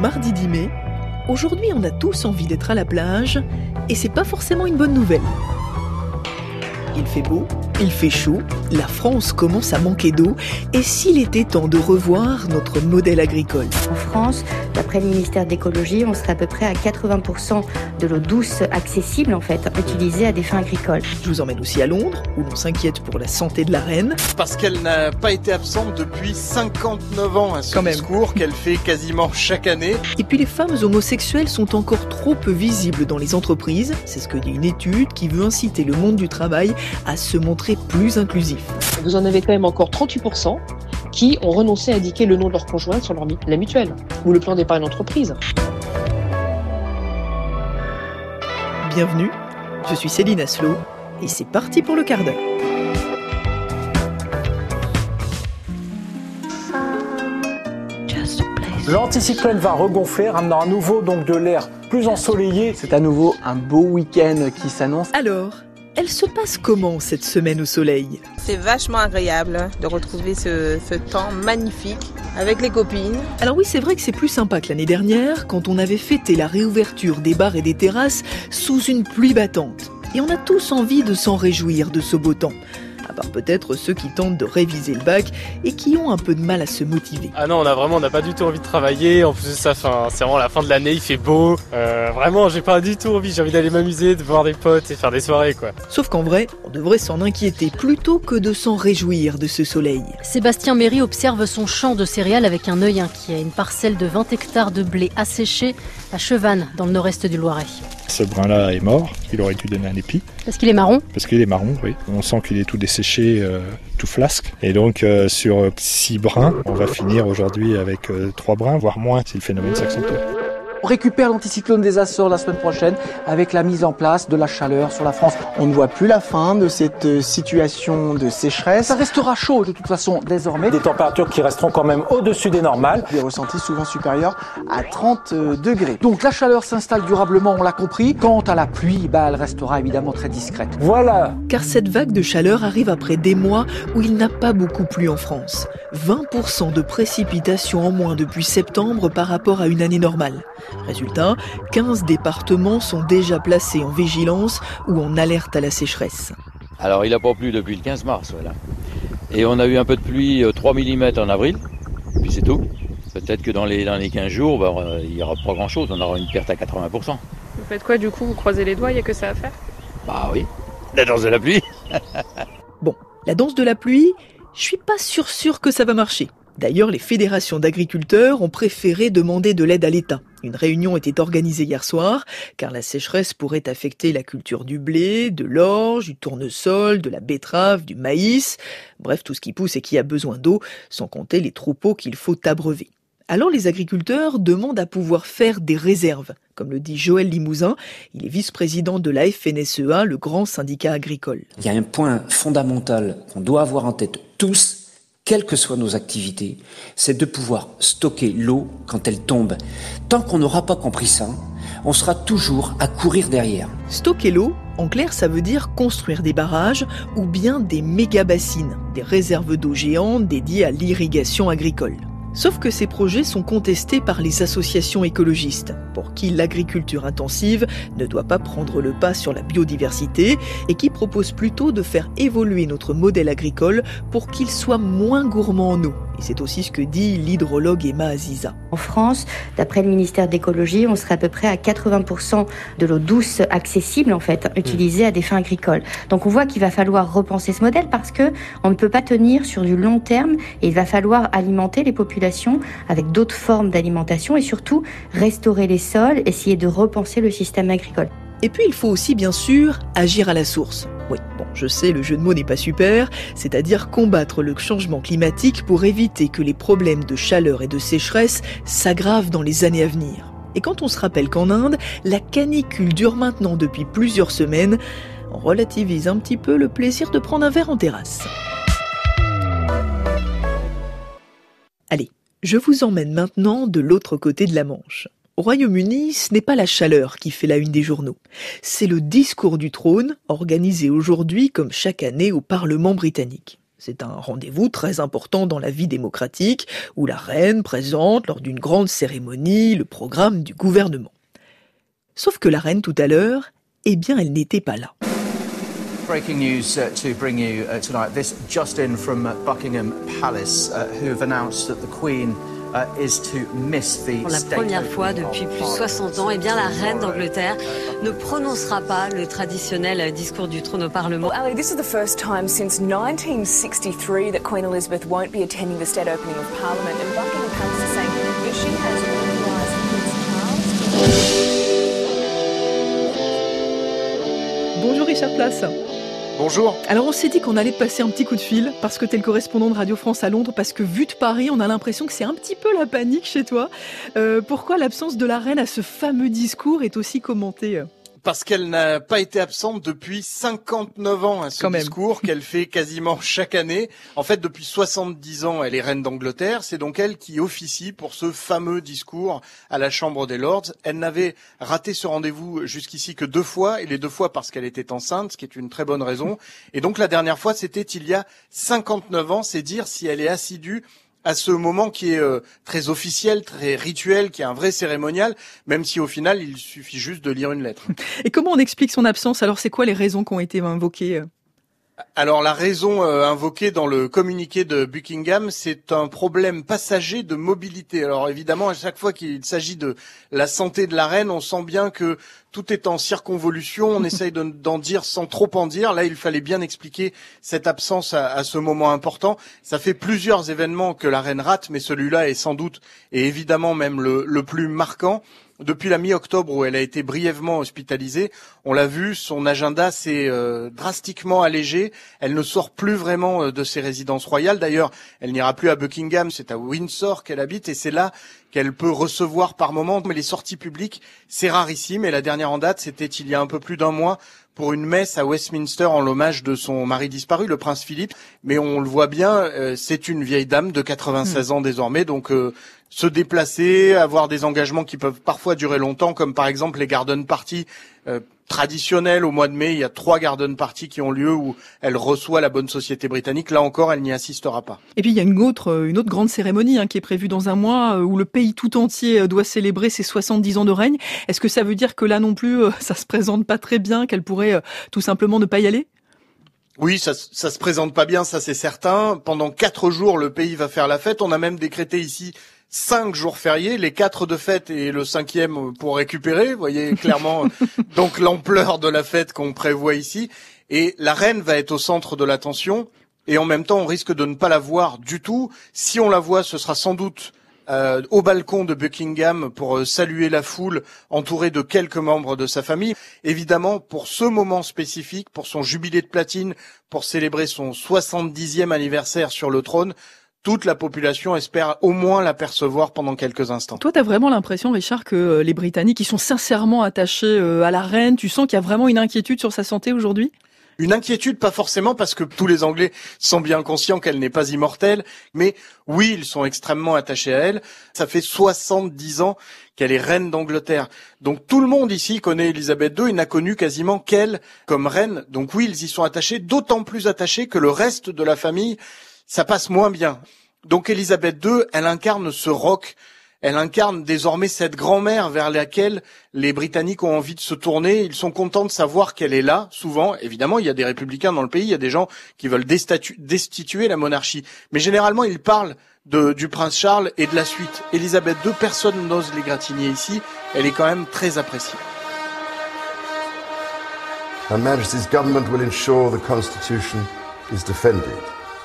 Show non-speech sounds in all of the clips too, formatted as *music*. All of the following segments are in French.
Mardi 10 mai, aujourd'hui on a tous envie d'être à la plage et c'est pas forcément une bonne nouvelle. Il fait beau, il fait chaud, la France commence à manquer d'eau et s'il était temps de revoir notre modèle agricole? En France, d'après le ministère d'écologie, on serait à peu près à 80% de l'eau douce accessible en fait, utilisée à des fins agricoles. Je vous emmène aussi à Londres où l'on s'inquiète pour la santé de la reine. Parce qu'elle n'a pas été absente depuis 59 ans à ce Quand même. discours qu'elle fait quasiment chaque année. Et puis les femmes homosexuelles sont encore trop peu visibles dans les entreprises, c'est ce que dit une étude qui veut inciter le monde du travail à se montrer plus inclusif. Vous en avez quand même encore 38% qui ont renoncé à indiquer le nom de leur conjoint sur leur la mutuelle ou le plan d'épargne entreprise. Bienvenue, je suis Céline Aslo et c'est parti pour le quart d'heure. L'anticyclone va regonfler, ramenant à nouveau donc de l'air plus ensoleillé. C'est à nouveau un beau week-end qui s'annonce. Alors, elle se passe comment cette semaine au soleil C'est vachement agréable de retrouver ce, ce temps magnifique avec les copines. Alors oui, c'est vrai que c'est plus sympa que l'année dernière, quand on avait fêté la réouverture des bars et des terrasses sous une pluie battante. Et on a tous envie de s'en réjouir de ce beau temps. À part peut-être ceux qui tentent de réviser le bac et qui ont un peu de mal à se motiver. Ah non, on a vraiment, on n'a pas du tout envie de travailler. En plus de ça, c'est vraiment la fin de l'année, il fait beau. Euh, vraiment, j'ai pas du tout envie. J'ai envie d'aller m'amuser, de voir des potes et faire des soirées, quoi. Sauf qu'en vrai, on devrait s'en inquiéter plutôt que de s'en réjouir de ce soleil. Sébastien Méry observe son champ de céréales avec un œil inquiet. Une parcelle de 20 hectares de blé asséché à Chevannes, dans le nord-est du Loiret. Ce brin-là est mort, il aurait dû donner un épi, Parce qu'il est marron? parce qu'il est marron, oui. On sent qu'il est tout desséché, euh, tout flasque. Et donc euh, sur six brins, on va finir aujourd'hui avec euh, trois brins, voire moins si le phénomène s'accentue. On récupère l'anticyclone des Açores la semaine prochaine avec la mise en place de la chaleur sur la France. On ne voit plus la fin de cette euh, situation de sécheresse. Ça restera chaud de toute façon désormais. Des températures qui resteront quand même au-dessus des normales. Des ressentis souvent supérieurs à 30 euh, degrés. Donc la chaleur s'installe durablement, on l'a compris. Quant à la pluie, bah, elle restera évidemment très discrète. Voilà, Car cette vague de chaleur arrive après des mois où il n'a pas beaucoup plu en France. 20% de précipitations en moins depuis septembre par rapport à une année normale. Résultat, 15 départements sont déjà placés en vigilance ou en alerte à la sécheresse. Alors il n'a pas plu depuis le 15 mars, voilà. Et on a eu un peu de pluie, euh, 3 mm en avril, puis c'est tout. Peut-être que dans les, dans les 15 jours, bah, euh, il n'y aura pas grand-chose, on aura une perte à 80%. Vous faites quoi du coup? Vous croisez les doigts, il n'y a que ça à faire? Bah oui, la danse de la pluie. Bon, la danse de la pluie, je suis pas sûr sûr que ça va marcher. D'ailleurs, les fédérations d'agriculteurs ont préféré demander de l'aide à l'État. Une réunion était organisée hier soir, car la sécheresse pourrait affecter la culture du blé, de l'orge, du tournesol, de la betterave, du maïs, bref tout ce qui pousse et qui a besoin d'eau, sans compter les troupeaux qu'il faut abreuver. Alors les agriculteurs demandent à pouvoir faire des réserves, comme le dit Joël Limousin, il est vice-président de la FNSEA, le grand syndicat agricole. Il y a un point fondamental qu'on doit avoir en tête tous, quelles que soient nos activités, c'est de pouvoir stocker l'eau quand elle tombe. Tant qu'on n'aura pas compris ça, on sera toujours à courir derrière. Stocker l'eau, en clair, ça veut dire construire des barrages ou bien des méga-bassines, des réserves d'eau géantes dédiées à l'irrigation agricole. Sauf que ces projets sont contestés par les associations écologistes, pour qui l'agriculture intensive ne doit pas prendre le pas sur la biodiversité et qui proposent plutôt de faire évoluer notre modèle agricole pour qu'il soit moins gourmand en eau. Et c'est aussi ce que dit l'hydrologue Emma Aziza. En France, d'après le ministère d'écologie, on serait à peu près à 80% de l'eau douce accessible en fait, utilisée à des fins agricoles. Donc on voit qu'il va falloir repenser ce modèle parce que on ne peut pas tenir sur du long terme et il va falloir alimenter les populations avec d'autres formes d'alimentation et surtout restaurer les sols, essayer de repenser le système agricole. Et puis il faut aussi bien sûr agir à la source. Je sais, le jeu de mots n'est pas super, c'est-à-dire combattre le changement climatique pour éviter que les problèmes de chaleur et de sécheresse s'aggravent dans les années à venir. Et quand on se rappelle qu'en Inde, la canicule dure maintenant depuis plusieurs semaines, on relativise un petit peu le plaisir de prendre un verre en terrasse. Allez, je vous emmène maintenant de l'autre côté de la Manche. Au Royaume-Uni, ce n'est pas la chaleur qui fait la une des journaux. C'est le discours du trône, organisé aujourd'hui comme chaque année au Parlement britannique. C'est un rendez-vous très important dans la vie démocratique où la reine présente lors d'une grande cérémonie le programme du gouvernement. Sauf que la reine tout à l'heure, eh bien elle n'était pas là. Breaking news uh, to bring you uh, tonight. This just in from Buckingham Palace, uh, who have announced that the Queen uh, is to miss the Pour la première fois depuis plus de Parliament. 60 ans, eh bien, la reine d'Angleterre ne prononcera pas le traditionnel discours du trône au Parlement. Ali, this is the first time since 1963 that Queen Elizabeth won't be attending the state opening of Parliament, and Buckingham Palace is saying that she has Bonjour Richard Place. Bonjour. Alors on s'est dit qu'on allait passer un petit coup de fil parce que tu es le correspondant de Radio France à Londres, parce que vu de Paris, on a l'impression que c'est un petit peu la panique chez toi. Euh, pourquoi l'absence de la reine à ce fameux discours est aussi commentée Parce qu'elle n'a pas été absente depuis 59 ans à ce Quand même. discours qu'elle fait quasiment chaque année. En fait, depuis 70 ans, elle est reine d'Angleterre. C'est donc elle qui officie pour ce fameux discours à la Chambre des Lords. Elle n'avait raté ce rendez-vous jusqu'ici que deux fois, et les deux fois parce qu'elle était enceinte, ce qui est une très bonne raison. Et donc la dernière fois, c'était il y a 59 ans. C'est dire si elle est assidue à ce moment qui est euh, très officiel, très rituel, qui est un vrai cérémonial, même si au final, il suffit juste de lire une lettre. Et comment on explique son absence? Alors c'est quoi les raisons qui ont été invoquées Alors la raison euh, invoquée dans le communiqué de Buckingham, c'est un problème passager de mobilité. Alors évidemment, à chaque fois qu'il s'agit de la santé de la reine, on sent bien que tout est en circonvolution. On *laughs* essaye de- d'en dire sans trop en dire. Là, il fallait bien expliquer cette absence à, à ce moment important. Ça fait plusieurs événements que la reine rate, mais celui-là est sans doute et évidemment même le, le plus marquant. Depuis la mi-octobre où elle a été brièvement hospitalisée, on l'a vu, son agenda s'est euh, drastiquement allégé. Elle ne sort plus vraiment euh, de ses résidences royales. D'ailleurs, elle n'ira plus à Buckingham, c'est à Windsor qu'elle habite et c'est là qu'elle peut recevoir par moment. Mais les sorties publiques, c'est rarissime. Et la dernière en date, c'était il y a un peu plus d'un mois pour une messe à Westminster en l'hommage de son mari disparu, le prince Philippe. Mais on le voit bien, euh, c'est une vieille dame de 96 ans désormais, donc euh, se déplacer, avoir des engagements qui peuvent parfois durer longtemps, comme par exemple les garden parties euh, traditionnelles au mois de mai. Il y a trois garden parties qui ont lieu où elle reçoit la bonne société britannique. Là encore, elle n'y assistera pas. Et puis il y a une autre, euh, une autre grande cérémonie hein, qui est prévue dans un mois euh, où le pays tout entier doit célébrer ses 70 ans de règne. Est-ce que ça veut dire que là non plus, *laughs* ça se présente pas très bien, qu'elle pourrait tout simplement ne pas y aller? Oui, ça, ça se présente pas bien, ça c'est certain. Pendant quatre jours, le pays va faire la fête. On a même décrété ici cinq jours fériés, les quatre de fête et le cinquième pour récupérer. Vous voyez clairement *laughs* donc l'ampleur de la fête qu'on prévoit ici. Et la reine va être au centre de l'attention. Et en même temps, on risque de ne pas la voir du tout. Si on la voit, ce sera sans doute euh, au balcon de Buckingham pour euh, saluer la foule entourée de quelques membres de sa famille. Évidemment, pour ce moment spécifique, pour son jubilé de platine, pour célébrer son 70e anniversaire sur le trône, toute la population espère au moins l'apercevoir pendant quelques instants. Toi, t'as vraiment l'impression, Richard, que euh, les Britanniques, ils sont sincèrement attachés euh, à la reine? Tu sens qu'il y a vraiment une inquiétude sur sa santé aujourd'hui? Une inquiétude, pas forcément, parce que tous les Anglais sont bien conscients qu'elle n'est pas immortelle, mais oui, ils sont extrêmement attachés à elle. Ça fait 70 ans qu'elle est reine d'Angleterre. Donc tout le monde ici connaît Elisabeth II, il n'a connu quasiment qu'elle comme reine. Donc oui, ils y sont attachés, d'autant plus attachés que le reste de la famille, ça passe moins bien. Donc Elisabeth II, elle incarne ce roc elle incarne désormais cette grand-mère vers laquelle les Britanniques ont envie de se tourner. Ils sont contents de savoir qu'elle est là, souvent. Évidemment, il y a des républicains dans le pays, il y a des gens qui veulent destituer la monarchie. Mais généralement, ils parlent de- du prince Charles et de la suite. Elisabeth II, personne n'ose l'égratigner ici. Elle est quand même très appréciée. Her Majesty's government will ensure the Constitution is defended.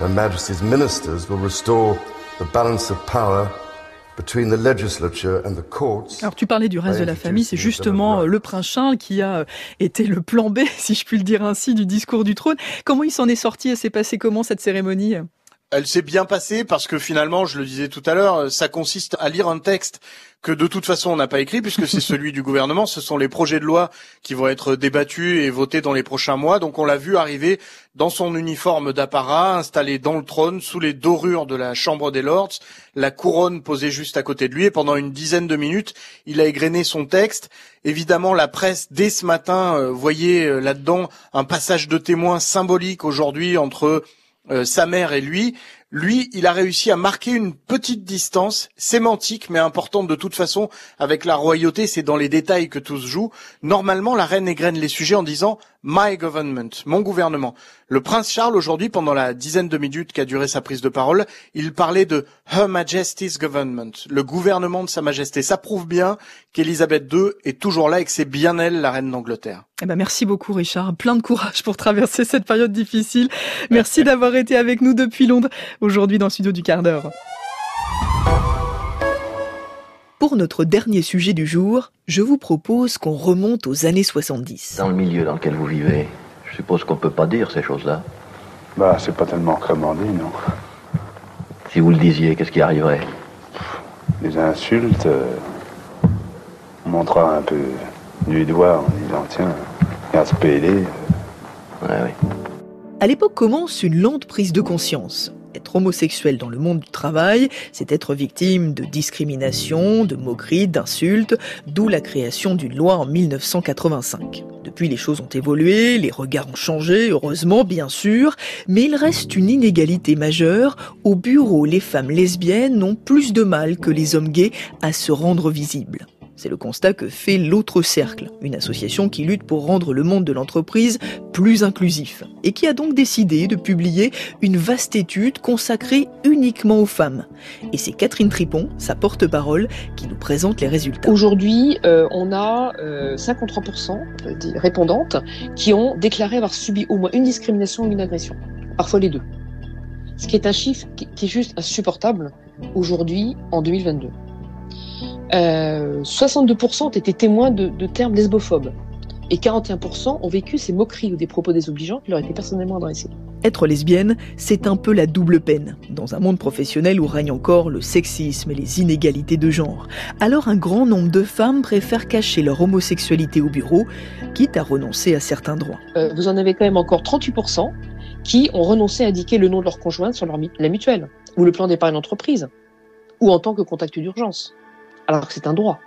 Her Majesty's ministers will restore the balance of power between the legislature and the courts. Alors tu parlais du reste de la famille, c'est justement euh, le prince Charles qui a euh, été le plan B, *laughs* si je puis le dire ainsi, du discours du trône. Comment il s'en est sorti et s'est passé comment cette cérémonie? Elle s'est bien passée parce que finalement, je le disais tout à l'heure, ça consiste à lire un texte que de toute façon on n'a pas écrit puisque c'est *laughs* celui du gouvernement. Ce sont les projets de loi qui vont être débattus et votés dans les prochains mois. Donc on l'a vu arriver dans son uniforme d'apparat, installé dans le trône, sous les dorures de la Chambre des Lords, la couronne posée juste à côté de lui. Et pendant une dizaine de minutes, il a égrené son texte. Évidemment, la presse, dès ce matin, euh, voyait euh, là-dedans un passage de témoin symbolique aujourd'hui entre euh, sa mère et lui, lui, il a réussi à marquer une petite distance sémantique, mais importante de toute façon, avec la royauté. C'est dans les détails que tout se joue. Normalement, la reine égrène les sujets en disant My government, mon gouvernement. Le prince Charles, aujourd'hui, pendant la dizaine de minutes qu'a duré sa prise de parole, il parlait de Her Majesty's government, le gouvernement de Sa Majesté. Ça prouve bien qu'Elisabeth II est toujours là et que c'est bien elle, la reine d'Angleterre. Eh ben merci beaucoup Richard, plein de courage pour traverser cette période difficile. Merci d'avoir été avec nous depuis Londres aujourd'hui dans le studio du quart d'heure. Pour notre dernier sujet du jour, je vous propose qu'on remonte aux années 70. Dans le milieu dans lequel vous vivez, je suppose qu'on peut pas dire ces choses-là. Bah, c'est pas tellement recommandé, non. Si vous le disiez, qu'est-ce qui arriverait? Les insultes, euh, on montrera un peu du doigt en disant tiens, regarde ce PD. Ouais, oui. À l'époque commence une lente prise de conscience. Être homosexuel dans le monde du travail, c'est être victime de discrimination, de moqueries, d'insultes, d'où la création d'une loi en 1985. Depuis, les choses ont évolué, les regards ont changé, heureusement, bien sûr, mais il reste une inégalité majeure. Au bureau, les femmes lesbiennes ont plus de mal que les hommes gays à se rendre visibles. C'est le constat que fait l'autre cercle, une association qui lutte pour rendre le monde de l'entreprise plus inclusif et qui a donc décidé de publier une vaste étude consacrée uniquement aux femmes. Et c'est Catherine Tripon, sa porte-parole, qui nous présente les résultats. Aujourd'hui, euh, on a euh, 53% des répondantes qui ont déclaré avoir subi au moins une discrimination ou une agression, parfois les deux. Ce qui est un chiffre qui, qui est juste insupportable aujourd'hui en 2022. Euh, 62% ont été témoins de, de, termes lesbophobes et 41% ont vécu ces moqueries ou des propos désobligeants qui leur étaient personnellement adressés. Être lesbienne, c'est un peu la double peine, dans un monde professionnel où règne encore le sexisme et les inégalités de genre. Alors un grand nombre de femmes préfèrent cacher leur homosexualité au bureau, quitte à renoncer à certains droits. Euh, vous en avez quand même encore 38% qui ont renoncé à indiquer le nom de leur conjointe sur leur, la mutuelle, ou le plan d'épargne d'entreprise, ou en tant que contact d'urgence alors que c'est un droit.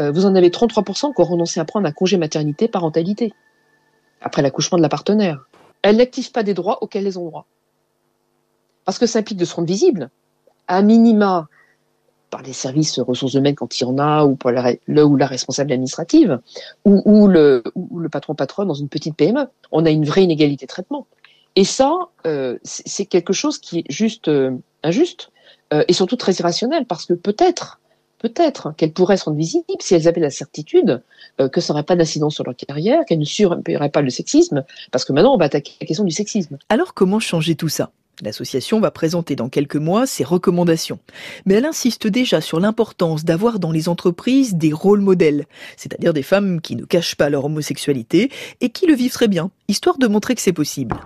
Euh, vous en avez 33% qui ont renoncé à prendre un congé maternité parentalité après l'accouchement de la partenaire. Elles n'activent pas des droits auxquels elles ont droit. Parce que ça implique de se rendre visible, à minima par les services ressources humaines quand il y en a, ou par la, le ou la responsable administrative, ou, le, ou le patron patronne dans une petite PME. On a une vraie inégalité de traitement. Et ça, euh, c'est quelque chose qui est juste euh, injuste et surtout très irrationnel, parce que peut-être peut-être qu'elles pourraient se rendre visibles si elles avaient la certitude euh, que ça n'aurait pas d'incidence sur leur carrière, qu'elles ne subiraient pas le sexisme, parce que maintenant on va attaquer la question du sexisme. Alors comment changer tout ça? L'association va présenter dans quelques mois ses recommandations. Mais elle insiste déjà sur l'importance d'avoir dans les entreprises des rôles modèles, c'est-à-dire des femmes qui ne cachent pas leur homosexualité et qui le vivent très bien, histoire de montrer que c'est possible.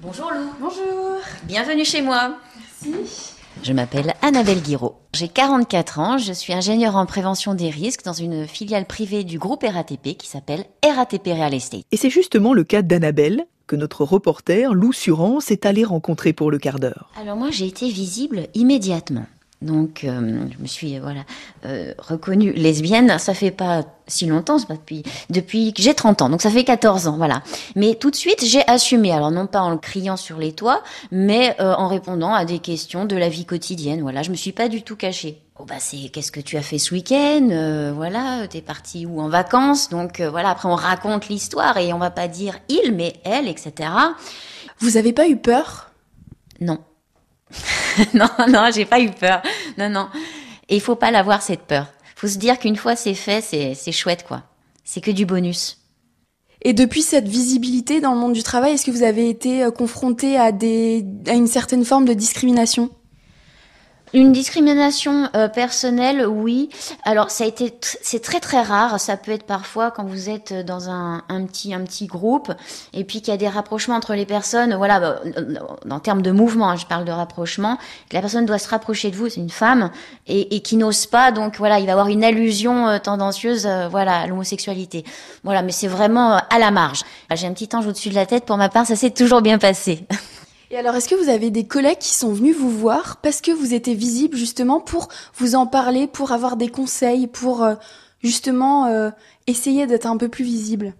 Bonjour Lou. Bonjour. Bienvenue chez moi. Merci. Je m'appelle Annabelle Guiraud. J'ai 44 ans, je suis ingénieure en prévention des risques dans une filiale privée du groupe RATP qui s'appelle RATP Real Estate. Et c'est justement le cas d'Annabelle que notre reporter Lou Surance est allé rencontrer pour le quart d'heure. Alors moi j'ai été visible immédiatement. Donc, euh, je me suis voilà euh, reconnue lesbienne. Ça fait pas si longtemps, c'est pas depuis depuis que j'ai 30 ans. Donc ça fait 14 ans, voilà. Mais tout de suite, j'ai assumé. Alors non pas en le criant sur les toits, mais euh, en répondant à des questions de la vie quotidienne. Voilà, je me suis pas du tout cachée. Oh bah c'est qu'est-ce que tu as fait ce week-end euh, Voilà, t'es parti où en vacances? Donc euh, voilà, après on raconte l'histoire et on va pas dire il, mais elle, etc. Vous avez pas eu peur? Non. *laughs* non, non, j'ai pas eu peur. Non, non. Et il faut pas l'avoir cette peur. Faut se dire qu'une fois c'est fait, c'est, chouette quoi. C'est que du bonus. Et depuis cette visibilité dans le monde du travail, est-ce que vous avez été confronté à des à une certaine forme de discrimination? Une discrimination euh, personnelle, oui. Alors ça a été, c'est très très rare. Ça peut être parfois quand vous êtes dans un, un petit un petit groupe et puis qu'il y a des rapprochements entre les personnes. Voilà, bah, en termes de mouvement, hein, je parle de rapprochement. La personne doit se rapprocher de vous, c'est une femme et, et qui n'ose pas. Donc voilà, il va avoir une allusion euh, tendancieuse, euh, voilà, à l'homosexualité. Voilà, mais c'est vraiment à la marge. J'ai un petit ange au-dessus de la tête. Pour ma part, ça s'est toujours bien passé. *laughs* Et alors, est-ce que vous avez des collègues qui sont venus vous voir parce que vous étiez visible justement pour vous en parler, pour avoir des conseils, pour euh, justement euh, essayer d'être un peu plus visible?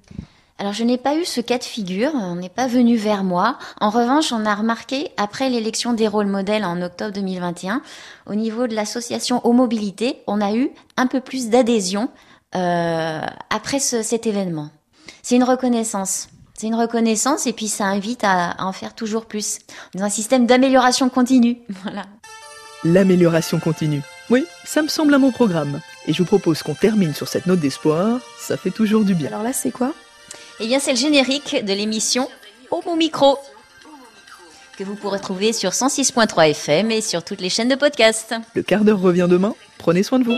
Alors je n'ai pas eu ce cas de figure, on n'est pas venu vers moi. En revanche, on a remarqué, après l'élection des rôles modèles en octobre 2021, au niveau de l'association Au Mobilité, on a eu un peu plus d'adhésion euh, après ce, cet événement. C'est une reconnaissance. C'est une reconnaissance et puis ça invite à, en faire toujours plus. Dans un système d'amélioration continue. *laughs* Voilà. L'amélioration continue. Oui, ça me semble à mon programme. Et je vous propose qu'on termine sur cette note d'espoir. Ça fait toujours du bien. Alors là, c'est quoi? Eh bien, c'est le générique de l'émission Au mon micro que vous pourrez trouver sur 106.3 FM et sur toutes les chaînes de podcast. Le quart d'heure revient demain. Prenez soin de vous.